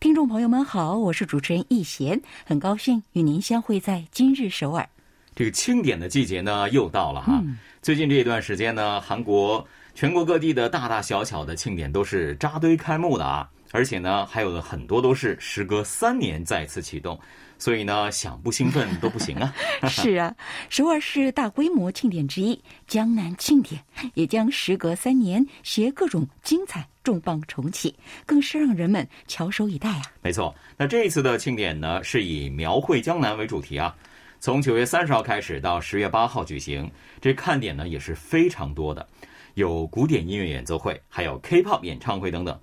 听众朋友们好，我是主持人易贤，很高兴与您相会在今日首尔。这个庆典的季节呢，又到了哈。最近这一段时间呢，韩国全国各地的大大小小的庆典都是扎堆开幕的啊，而且呢，还有的很多都是时隔三年再次启动。所以呢，想不兴奋都不行啊！是啊，首尔市大规模庆典之一江南庆典，也将时隔三年携各种精彩重磅重启，更是让人们翘首以待啊！没错，那这一次的庆典呢，是以描绘江南为主题啊，从九月三十号开始到十月八号举行，这看点呢也是非常多的，有古典音乐演奏会，还有 K-pop 演唱会等等。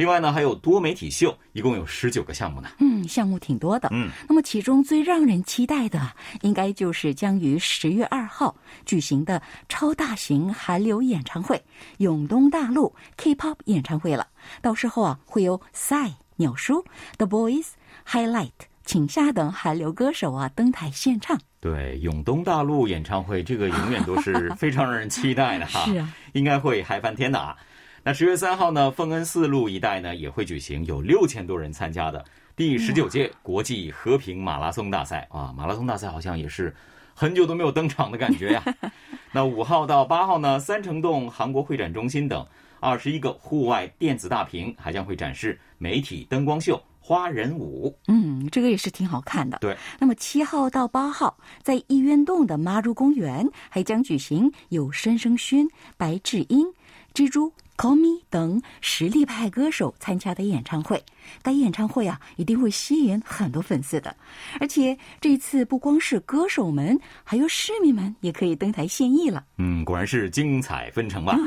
另外呢，还有多媒体秀，一共有十九个项目呢。嗯，项目挺多的。嗯，那么其中最让人期待的，应该就是将于十月二号举行的超大型韩流演唱会——永东大陆 K-pop 演唱会了。到时候啊，会有 Psy、鸟叔、The Boys、Highlight、请下等韩流歌手啊登台献唱。对，永东大陆演唱会这个永远都是非常让人期待的哈。是啊，应该会嗨翻天的啊。那十月三号呢，奉恩寺路一带呢也会举行有六千多人参加的第十九届国际和平马拉松大赛啊！马拉松大赛好像也是很久都没有登场的感觉呀。那五号到八号呢，三城洞韩国会展中心等二十一个户外电子大屏还将会展示媒体灯光秀、花人舞。嗯，这个也是挺好看的。对。那么七号到八号，在义渊洞的妈如公园还将举行有申生勋、白智英、蜘蛛。Call Me 等实力派歌手参加的演唱会，该演唱会啊一定会吸引很多粉丝的。而且这次不光是歌手们，还有市民们也可以登台献艺了。嗯，果然是精彩纷呈吧？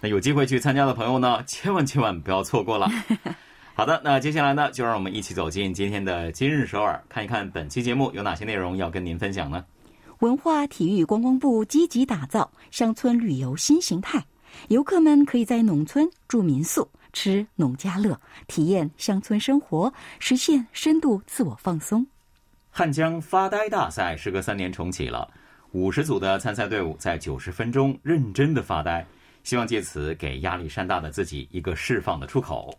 那有机会去参加的朋友呢，千万千万不要错过了。好的，那接下来呢，就让我们一起走进今天的今日首尔，看一看本期节目有哪些内容要跟您分享呢？文化体育观光部积极打造乡村旅游新形态。游客们可以在农村住民宿、吃农家乐，体验乡村生活，实现深度自我放松。汉江发呆大赛时隔三年重启了，五十组的参赛队伍在九十分钟认真的发呆，希望借此给压力山大的自己一个释放的出口。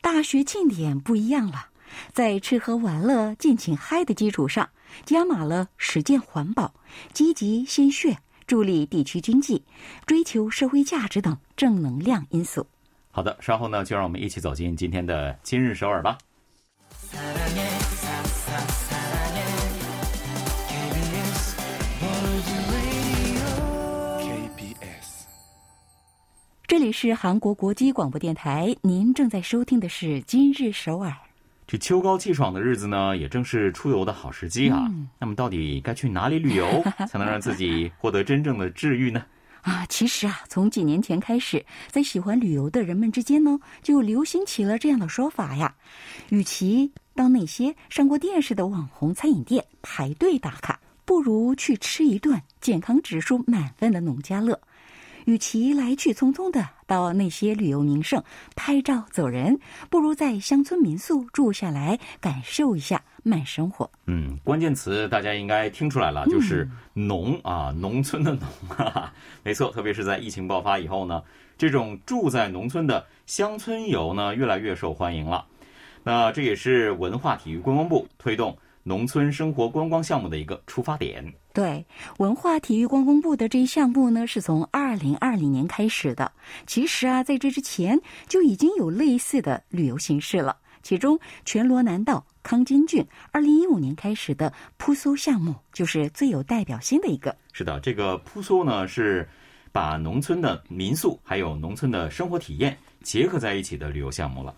大学庆典不一样了，在吃喝玩乐尽情嗨的基础上，加码了实践环保、积极献血。助力地区经济，追求社会价值等正能量因素。好的，稍后呢，就让我们一起走进今天的今日首尔吧。这里是韩国国际广播电台，您正在收听的是今日首尔。这秋高气爽的日子呢，也正是出游的好时机啊。那么，到底该去哪里旅游，才能让自己获得真正的治愈呢？啊，其实啊，从几年前开始，在喜欢旅游的人们之间呢，就流行起了这样的说法呀：，与其到那些上过电视的网红餐饮店排队打卡，不如去吃一顿健康指数满分的农家乐。与其来去匆匆的到那些旅游名胜拍照走人，不如在乡村民宿住下来，感受一下慢生活。嗯，关键词大家应该听出来了，就是“农”啊，农村的“农”。没错，特别是在疫情爆发以后呢，这种住在农村的乡村游呢，越来越受欢迎了。那这也是文化体育观光部推动。农村生活观光项目的一个出发点。对，文化体育观光部的这一项目呢，是从二零二零年开始的。其实啊，在这之前就已经有类似的旅游形式了。其中，全罗南道康津郡二零一五年开始的扑苏项目，就是最有代表性的一个。是的，这个扑苏呢，是把农村的民宿还有农村的生活体验结合在一起的旅游项目了。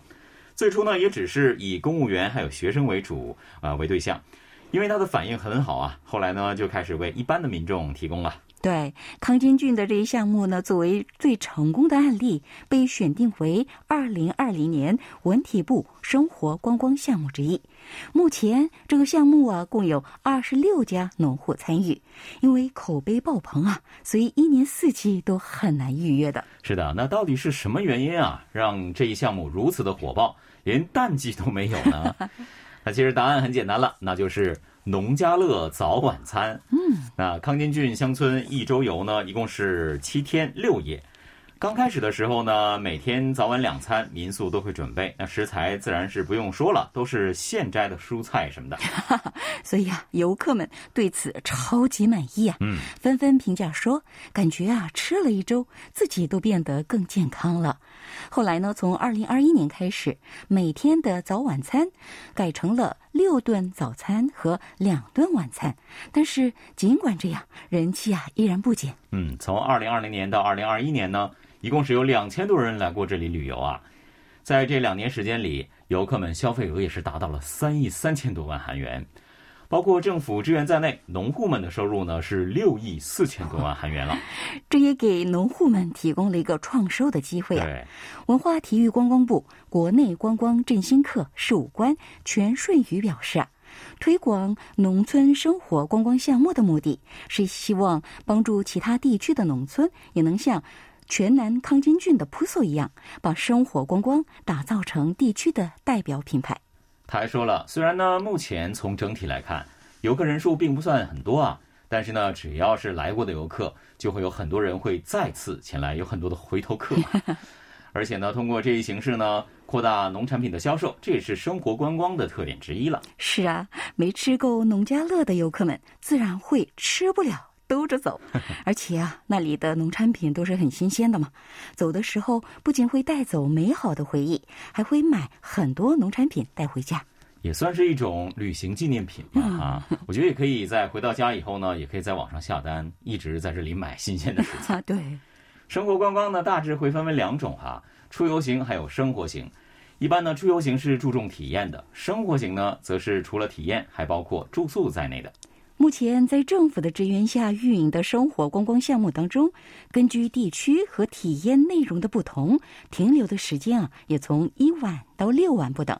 最初呢，也只是以公务员还有学生为主啊为对象，因为他的反应很好啊。后来呢，就开始为一般的民众提供了。对康金俊的这一项目呢，作为最成功的案例，被选定为二零二零年文体部生活观光项目之一。目前这个项目啊，共有二十六家农户参与。因为口碑爆棚啊，所以一年四季都很难预约的。是的，那到底是什么原因啊，让这一项目如此的火爆，连淡季都没有呢？那其实答案很简单了，那就是农家乐早晚餐。嗯，那康金郡乡村一周游呢，一共是七天六夜。刚开始的时候呢，每天早晚两餐，民宿都会准备。那食材自然是不用说了，都是现摘的蔬菜什么的。所以啊，游客们对此超级满意啊，嗯，纷纷评价说，感觉啊，吃了一周，自己都变得更健康了。后来呢，从二零二一年开始，每天的早晚餐改成了六顿早餐和两顿晚餐。但是尽管这样，人气啊依然不减。嗯，从二零二零年到二零二一年呢。一共是有两千多人来过这里旅游啊，在这两年时间里，游客们消费额也是达到了三亿三千多万韩元，包括政府支援在内，农户们的收入呢是六亿四千多万韩元了。这也给农户们提供了一个创收的机会啊！文化体育观光部国内观光振兴课事务官全顺宇表示啊，推广农村生活观光项目的目的是希望帮助其他地区的农村也能像。全南康金郡的扑朔一样，把生活观光打造成地区的代表品牌。他还说了，虽然呢，目前从整体来看，游客人数并不算很多啊，但是呢，只要是来过的游客，就会有很多人会再次前来，有很多的回头客。而且呢，通过这一形式呢，扩大农产品的销售，这也是生活观光的特点之一了。是啊，没吃够农家乐的游客们，自然会吃不了。兜着走，而且啊，那里的农产品都是很新鲜的嘛。走的时候不仅会带走美好的回忆，还会买很多农产品带回家，也算是一种旅行纪念品嘛啊。我觉得也可以在回到家以后呢，也可以在网上下单，一直在这里买新鲜的食材。对，生活观光呢大致会分为两种哈，出游型还有生活型。一般呢，出游型是注重体验的，生活型呢则是除了体验还包括住宿在内的。目前在政府的支援下运营的生活观光项目当中，根据地区和体验内容的不同，停留的时间啊也从一晚到六晚不等。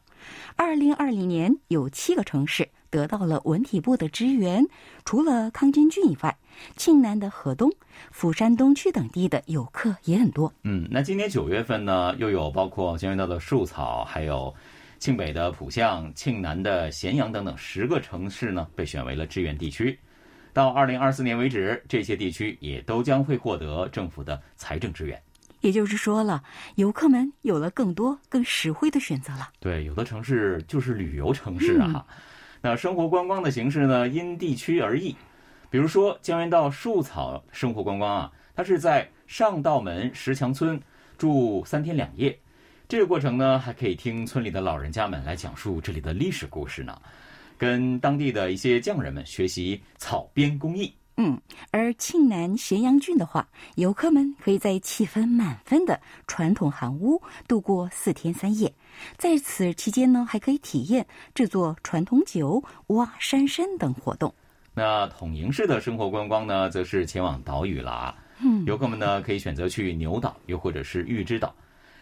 二零二零年有七个城市得到了文体部的支援，除了康金郡以外，庆南的河东、釜山东区等地的游客也很多。嗯，那今年九月份呢，又有包括江原道的树草，还有。庆北的浦项、庆南的咸阳等等十个城市呢，被选为了志愿地区。到二零二四年为止，这些地区也都将会获得政府的财政支援。也就是说了，游客们有了更多、更实惠的选择了。对，有的城市就是旅游城市啊。那生活观光的形式呢，因地区而异。比如说江原道树草生活观光啊，它是在上道门石墙村住三天两夜。这个过程呢，还可以听村里的老人家们来讲述这里的历史故事呢，跟当地的一些匠人们学习草编工艺。嗯，而庆南咸阳郡的话，游客们可以在气氛满分的传统韩屋度过四天三夜，在此期间呢，还可以体验制作传统酒、挖山参等活动。那统营式的生活观光呢，则是前往岛屿了啊。嗯，游客们呢，可以选择去牛岛，又或者是玉之岛。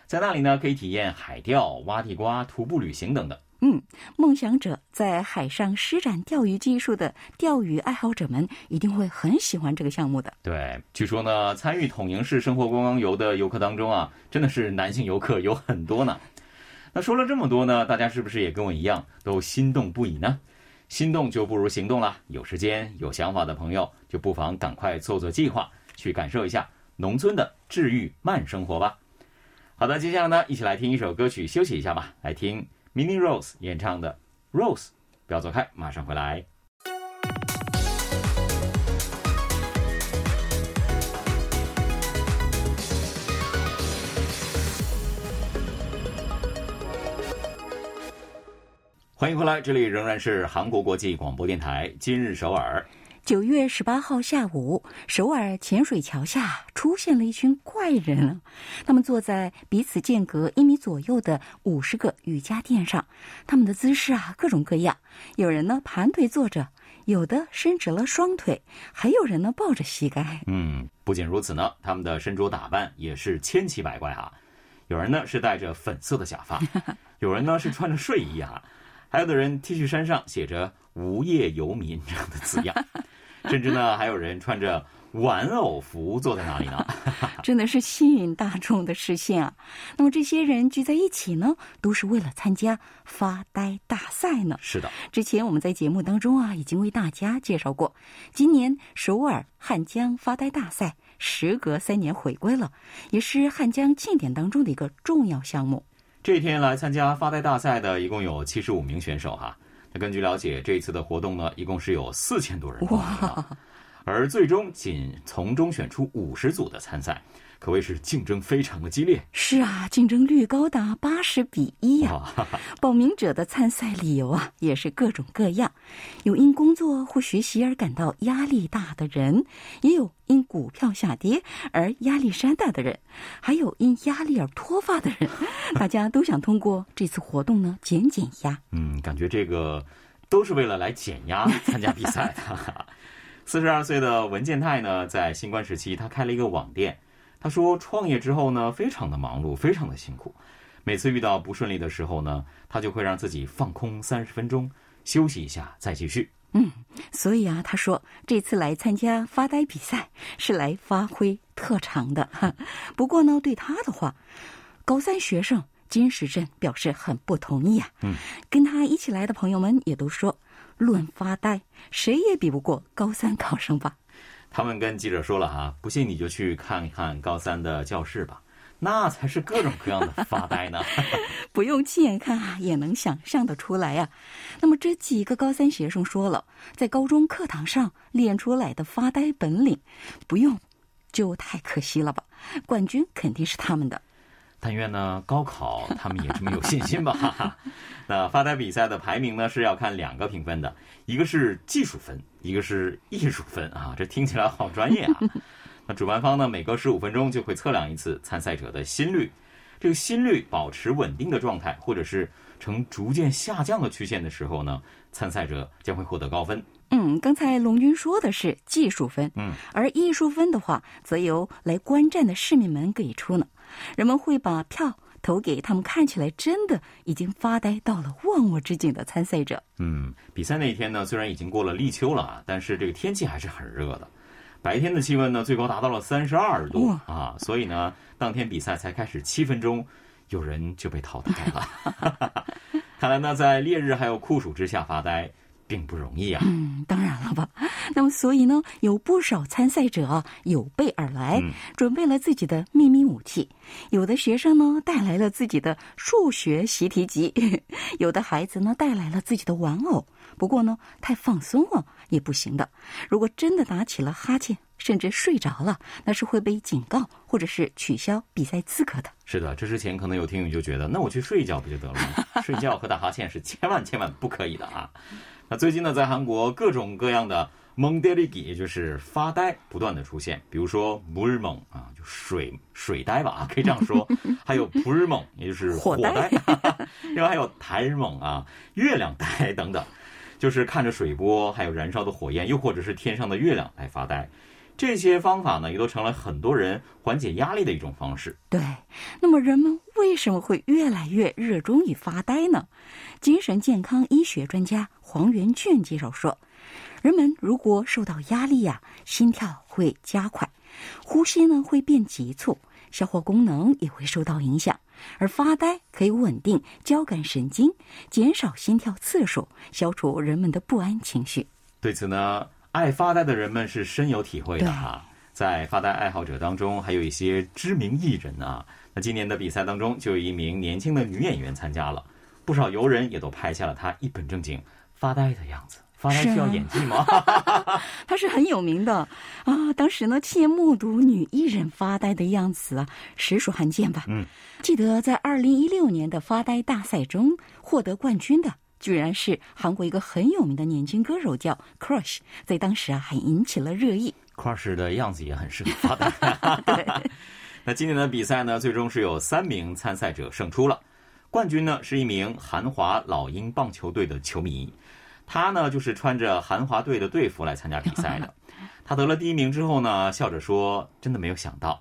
在那里呢，可以体验海钓、挖地瓜、徒步旅行等等。嗯，梦想者在海上施展钓鱼技术的钓鱼爱好者们一定会很喜欢这个项目的。对，据说呢，参与统营式生活观光游的游客当中啊，真的是男性游客有很多呢。那说了这么多呢，大家是不是也跟我一样都心动不已呢？心动就不如行动了。有时间、有想法的朋友，就不妨赶快做做计划，去感受一下农村的治愈慢生活吧。好的，接下来呢，一起来听一首歌曲，休息一下吧。来听 Mini Rose 演唱的《Rose》，不要走开，马上回来。欢迎回来，这里仍然是韩国国际广播电台。今日首尔。九月十八号下午，首尔浅水桥下出现了一群怪人，他们坐在彼此间隔一米左右的五十个瑜伽垫上，他们的姿势啊各种各样，有人呢盘腿坐着，有的伸直了双腿，还有人呢抱着膝盖。嗯，不仅如此呢，他们的身着打扮也是千奇百怪啊。有人呢是戴着粉色的假发，有人呢是穿着睡衣啊，还有的人 T 恤衫上写着“无业游民”这样的字样，甚至呢还有人穿着。玩偶服坐在哪里呢？真的是吸引大众的视线啊！那么这些人聚在一起呢，都是为了参加发呆大赛呢。是的，之前我们在节目当中啊，已经为大家介绍过，今年首尔汉江发呆大赛时隔三年回归了，也是汉江庆典当中的一个重要项目。这一天来参加发呆大赛的一共有七十五名选手哈。那根据了解，这一次的活动呢，一共是有四千多人报名。而最终仅从中选出五十组的参赛，可谓是竞争非常的激烈。是啊，竞争率高达八十比一呀！报名者的参赛理由啊，也是各种各样，有因工作或学习而感到压力大的人，也有因股票下跌而压力山大的人，还有因压力而脱发的人。大家都想通过这次活动呢减减压。嗯，感觉这个都是为了来减压参加比赛的。四十二岁的文建泰呢，在新冠时期，他开了一个网店。他说，创业之后呢，非常的忙碌，非常的辛苦。每次遇到不顺利的时候呢，他就会让自己放空三十分钟，休息一下，再继续。嗯，所以啊，他说这次来参加发呆比赛是来发挥特长的。不过呢，对他的话，高三学生金石镇表示很不同意啊。嗯，跟他一起来的朋友们也都说。论发呆，谁也比不过高三考生吧？他们跟记者说了啊，不信你就去看一看高三的教室吧，那才是各种各样的发呆呢。不用亲眼看啊，也能想象得出来呀。那么这几个高三学生说了，在高中课堂上练出来的发呆本领，不用就太可惜了吧？冠军肯定是他们的。但愿呢，高考他们也这么有信心吧。那发呆比赛的排名呢是要看两个评分的，一个是技术分，一个是艺术分啊。这听起来好专业啊。那主办方呢，每隔十五分钟就会测量一次参赛者的心率，这个心率保持稳定的状态，或者是呈逐渐下降的曲线的时候呢，参赛者将会获得高分。嗯，刚才龙军说的是技术分，嗯，而艺术分的话，则由来观战的市民们给出呢。人们会把票投给他们看起来真的已经发呆到了忘我之境的参赛者。嗯，比赛那一天呢，虽然已经过了立秋了啊，但是这个天气还是很热的。白天的气温呢，最高达到了三十二度啊，所以呢，当天比赛才开始七分钟，有人就被淘汰了。看来呢，在烈日还有酷暑之下发呆。并不容易啊！嗯，当然了吧。那么，所以呢，有不少参赛者有备而来，准备了自己的秘密武器。有的学生呢，带来了自己的数学习题集；有的孩子呢，带来了自己的玩偶。不过呢，太放松了也不行的。如果真的打起了哈欠，甚至睡着了，那是会被警告或者是取消比赛资格的。是的，这之前可能有听友就觉得，那我去睡一觉不就得了吗？睡觉和打哈欠是千万千万不可以的啊！那最近呢，在韩国各种各样的蒙德里吉，也就是发呆，不断的出现。比如说不日蒙啊，就水水呆吧啊，可以这样说。还有不日蒙，也就是火呆。另外还有台日蒙啊，月亮呆等等，就是看着水波，还有燃烧的火焰，又或者是天上的月亮来发呆。这些方法呢，也都成了很多人缓解压力的一种方式。对，那么人们为什么会越来越热衷于发呆呢？精神健康医学专家。黄元俊介绍说，人们如果受到压力呀，心跳会加快，呼吸呢会变急促，消化功能也会受到影响。而发呆可以稳定交感神经，减少心跳次数，消除人们的不安情绪。对此呢，爱发呆的人们是深有体会的哈。在发呆爱好者当中，还有一些知名艺人啊。那今年的比赛当中，就有一名年轻的女演员参加了，不少游人也都拍下了她一本正经。发呆的样子，发呆需要演技吗？他是很有名的啊！当时呢，亲眼目睹女艺人发呆的样子啊，实属罕见吧？嗯，记得在二零一六年的发呆大赛中获得冠军的，居然是韩国一个很有名的年轻歌手，叫 Crush，在当时啊还引起了热议。Crush 的样子也很适合发呆。对。那今年的比赛呢，最终是有三名参赛者胜出了，冠军呢是一名韩华老鹰棒球队的球迷。他呢就是穿着韩华队的队服来参加比赛的。他得了第一名之后呢，笑着说：“真的没有想到，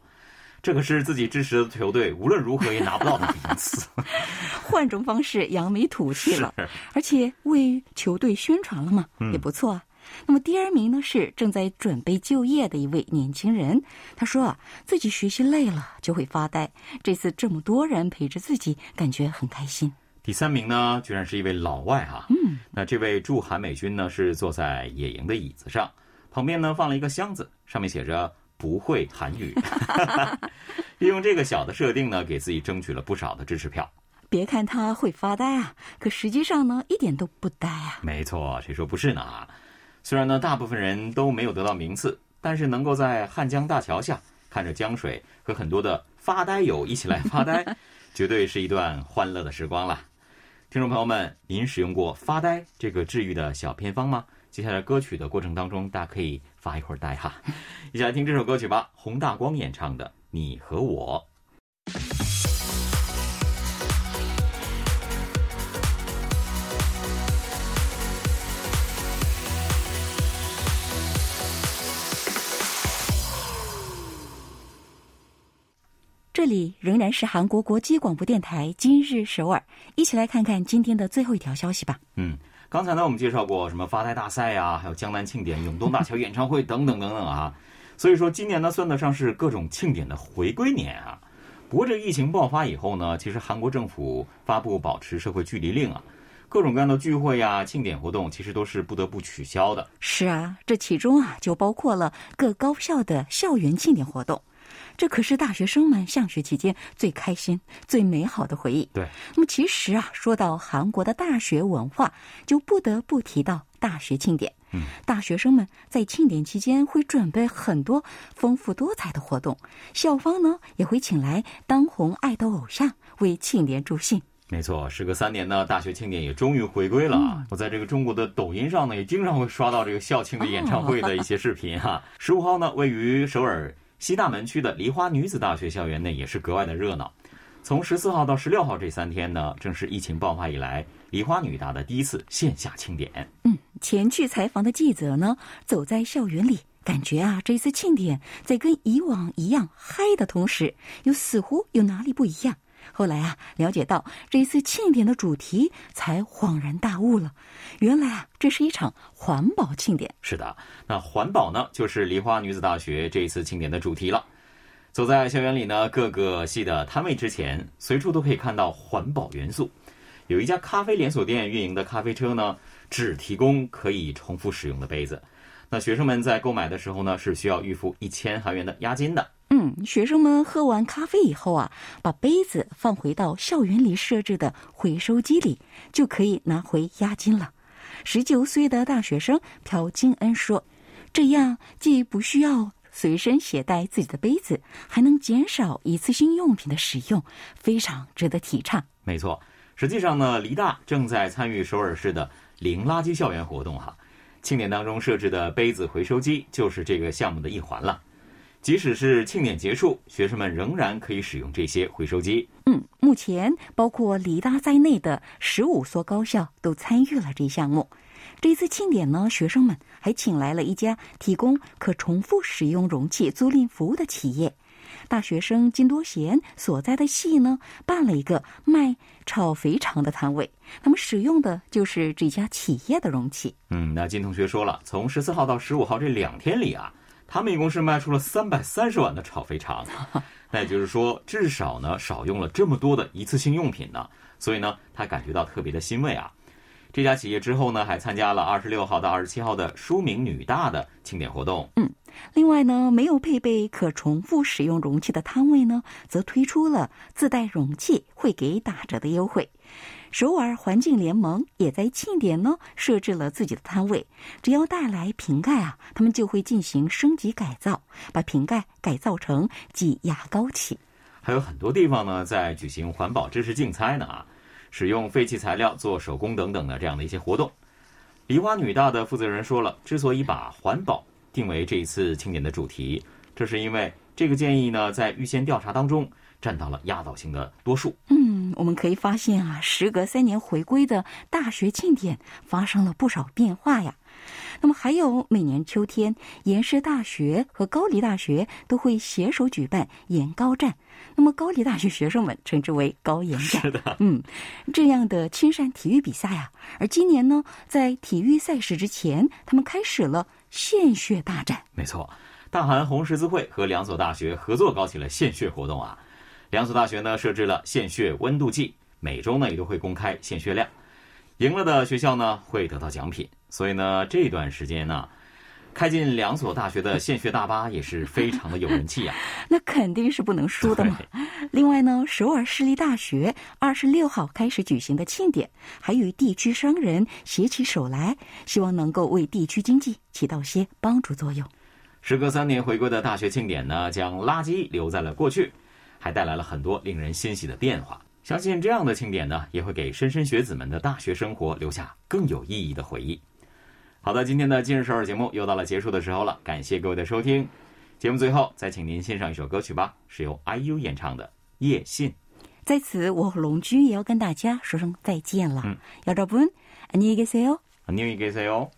这可是自己支持的球队无论如何也拿不到的名次。换种方式扬眉吐气了，而且为球队宣传了嘛，也不错啊。那么第二名呢是正在准备就业的一位年轻人，他说啊，自己学习累了就会发呆，这次这么多人陪着自己，感觉很开心。第三名呢，居然是一位老外哈，嗯，那这位驻韩美军呢是坐在野营的椅子上。旁边呢放了一个箱子，上面写着“不会韩语”。利用这个小的设定呢，给自己争取了不少的支持票。别看他会发呆啊，可实际上呢，一点都不呆啊。没错，谁说不是呢？虽然呢，大部分人都没有得到名次，但是能够在汉江大桥下看着江水和很多的发呆友一起来发呆，绝对是一段欢乐的时光了。听众朋友们，您使用过“发呆”这个治愈的小偏方吗？接下来歌曲的过程当中，大家可以发一会儿呆哈。一起来听这首歌曲吧，洪大光演唱的《你和我》。这里仍然是韩国国际广播电台今日首尔，一起来看看今天的最后一条消息吧。嗯。刚才呢，我们介绍过什么发呆大赛呀，还有江南庆典、永东大桥演唱会等等等等啊。所以说，今年呢算得上是各种庆典的回归年啊。不过这疫情爆发以后呢，其实韩国政府发布保持社会距离令啊，各种各样的聚会呀、庆典活动其实都是不得不取消的。是啊，这其中啊就包括了各高校的校园庆典活动。这可是大学生们上学期间最开心、最美好的回忆。对，那么其实啊，说到韩国的大学文化，就不得不提到大学庆典。嗯，大学生们在庆典期间会准备很多丰富多彩的活动，校方呢也会请来当红爱豆偶像为庆典助兴。没错，时隔三年呢，大学庆典也终于回归了。我在这个中国的抖音上呢，也经常会刷到这个校庆的演唱会的一些视频哈。十五号呢，位于首尔。西大门区的梨花女子大学校园内也是格外的热闹。从十四号到十六号这三天呢，正是疫情爆发以来梨花女大的第一次线下庆典。嗯，前去采访的记者呢，走在校园里，感觉啊，这次庆典在跟以往一样嗨的同时，又似乎有哪里不一样。后来啊，了解到这一次庆典的主题，才恍然大悟了。原来啊，这是一场环保庆典。是的，那环保呢，就是梨花女子大学这一次庆典的主题了。走在校园里呢，各个系的摊位之前，随处都可以看到环保元素。有一家咖啡连锁店运营的咖啡车呢，只提供可以重复使用的杯子。那学生们在购买的时候呢，是需要预付一千韩元的押金的。嗯，学生们喝完咖啡以后啊，把杯子放回到校园里设置的回收机里，就可以拿回押金了。十九岁的大学生朴金恩说：“这样既不需要随身携带自己的杯子，还能减少一次性用品的使用，非常值得提倡。”没错，实际上呢，梨大正在参与首尔市的零垃圾校园活动哈。庆典当中设置的杯子回收机就是这个项目的一环了。即使是庆典结束，学生们仍然可以使用这些回收机。嗯，目前包括梨大在内的十五所高校都参与了这一项目。这次庆典呢，学生们还请来了一家提供可重复使用容器租赁服务的企业。大学生金多贤所在的系呢，办了一个卖炒肥肠的摊位，他们使用的就是这家企业的容器。嗯，那金同学说了，从十四号到十五号这两天里啊。他们一共是卖出了三百三十碗的炒肥肠，那也就是说，至少呢少用了这么多的一次性用品呢，所以呢，他感觉到特别的欣慰啊。这家企业之后呢，还参加了二十六号到二十七号的书明女大的庆典活动。嗯，另外呢，没有配备可重复使用容器的摊位呢，则推出了自带容器会给打折的优惠。首尔环境联盟也在庆典呢设置了自己的摊位，只要带来瓶盖啊，他们就会进行升级改造，把瓶盖改造成挤牙膏器。还有很多地方呢在举行环保知识竞猜呢啊，使用废弃材料做手工等等的这样的一些活动。梨花女大的负责人说了，之所以把环保定为这一次庆典的主题，这是因为这个建议呢，在预先调查当中占到了压倒性的多数。嗯，我们可以发现啊，时隔三年回归的大学庆典发生了不少变化呀。那么还有每年秋天，延世大学和高丽大学都会携手举办延高战。那么高丽大学学生们称之为高延战。是的，嗯，这样的青山体育比赛啊。而今年呢，在体育赛事之前，他们开始了献血大战。没错，大韩红十字会和两所大学合作搞起了献血活动啊。两所大学呢设置了献血温度计，每周呢也都会公开献血量。赢了的学校呢会得到奖品。所以呢，这段时间呢，开进两所大学的 献血大巴也是非常的有人气呀。那肯定是不能输的嘛。另外呢，首尔市立大学二十六号开始举行的庆典，还与地区商人携起手来，希望能够为地区经济起到些帮助作用。时隔三年回归的大学庆典呢，将垃圾留在了过去，还带来了很多令人欣喜的变化。相信这样的庆典呢，也会给莘莘学子们的大学生活留下更有意义的回忆。好的，今天的今日首尔节目又到了结束的时候了，感谢各位的收听。节目最后再请您欣赏一首歌曲吧，是由 IU 演唱的《夜信》。在此，我和龙君也要跟大家说声再见了。嗯，여러분안녕히계세 요。 안녕히계세 요。